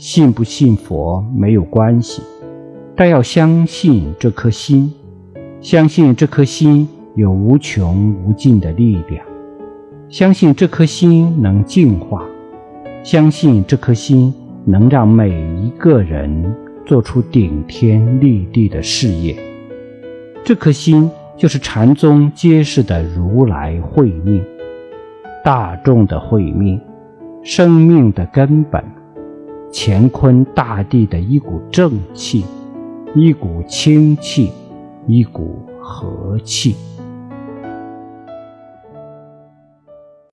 信不信佛没有关系，但要相信这颗心，相信这颗心有无穷无尽的力量，相信这颗心能净化，相信这颗心能让每一个人做出顶天立地的事业。这颗心就是禅宗揭示的如来慧命，大众的慧命，生命的根本。乾坤大地的一股正气，一股清气，一股和气。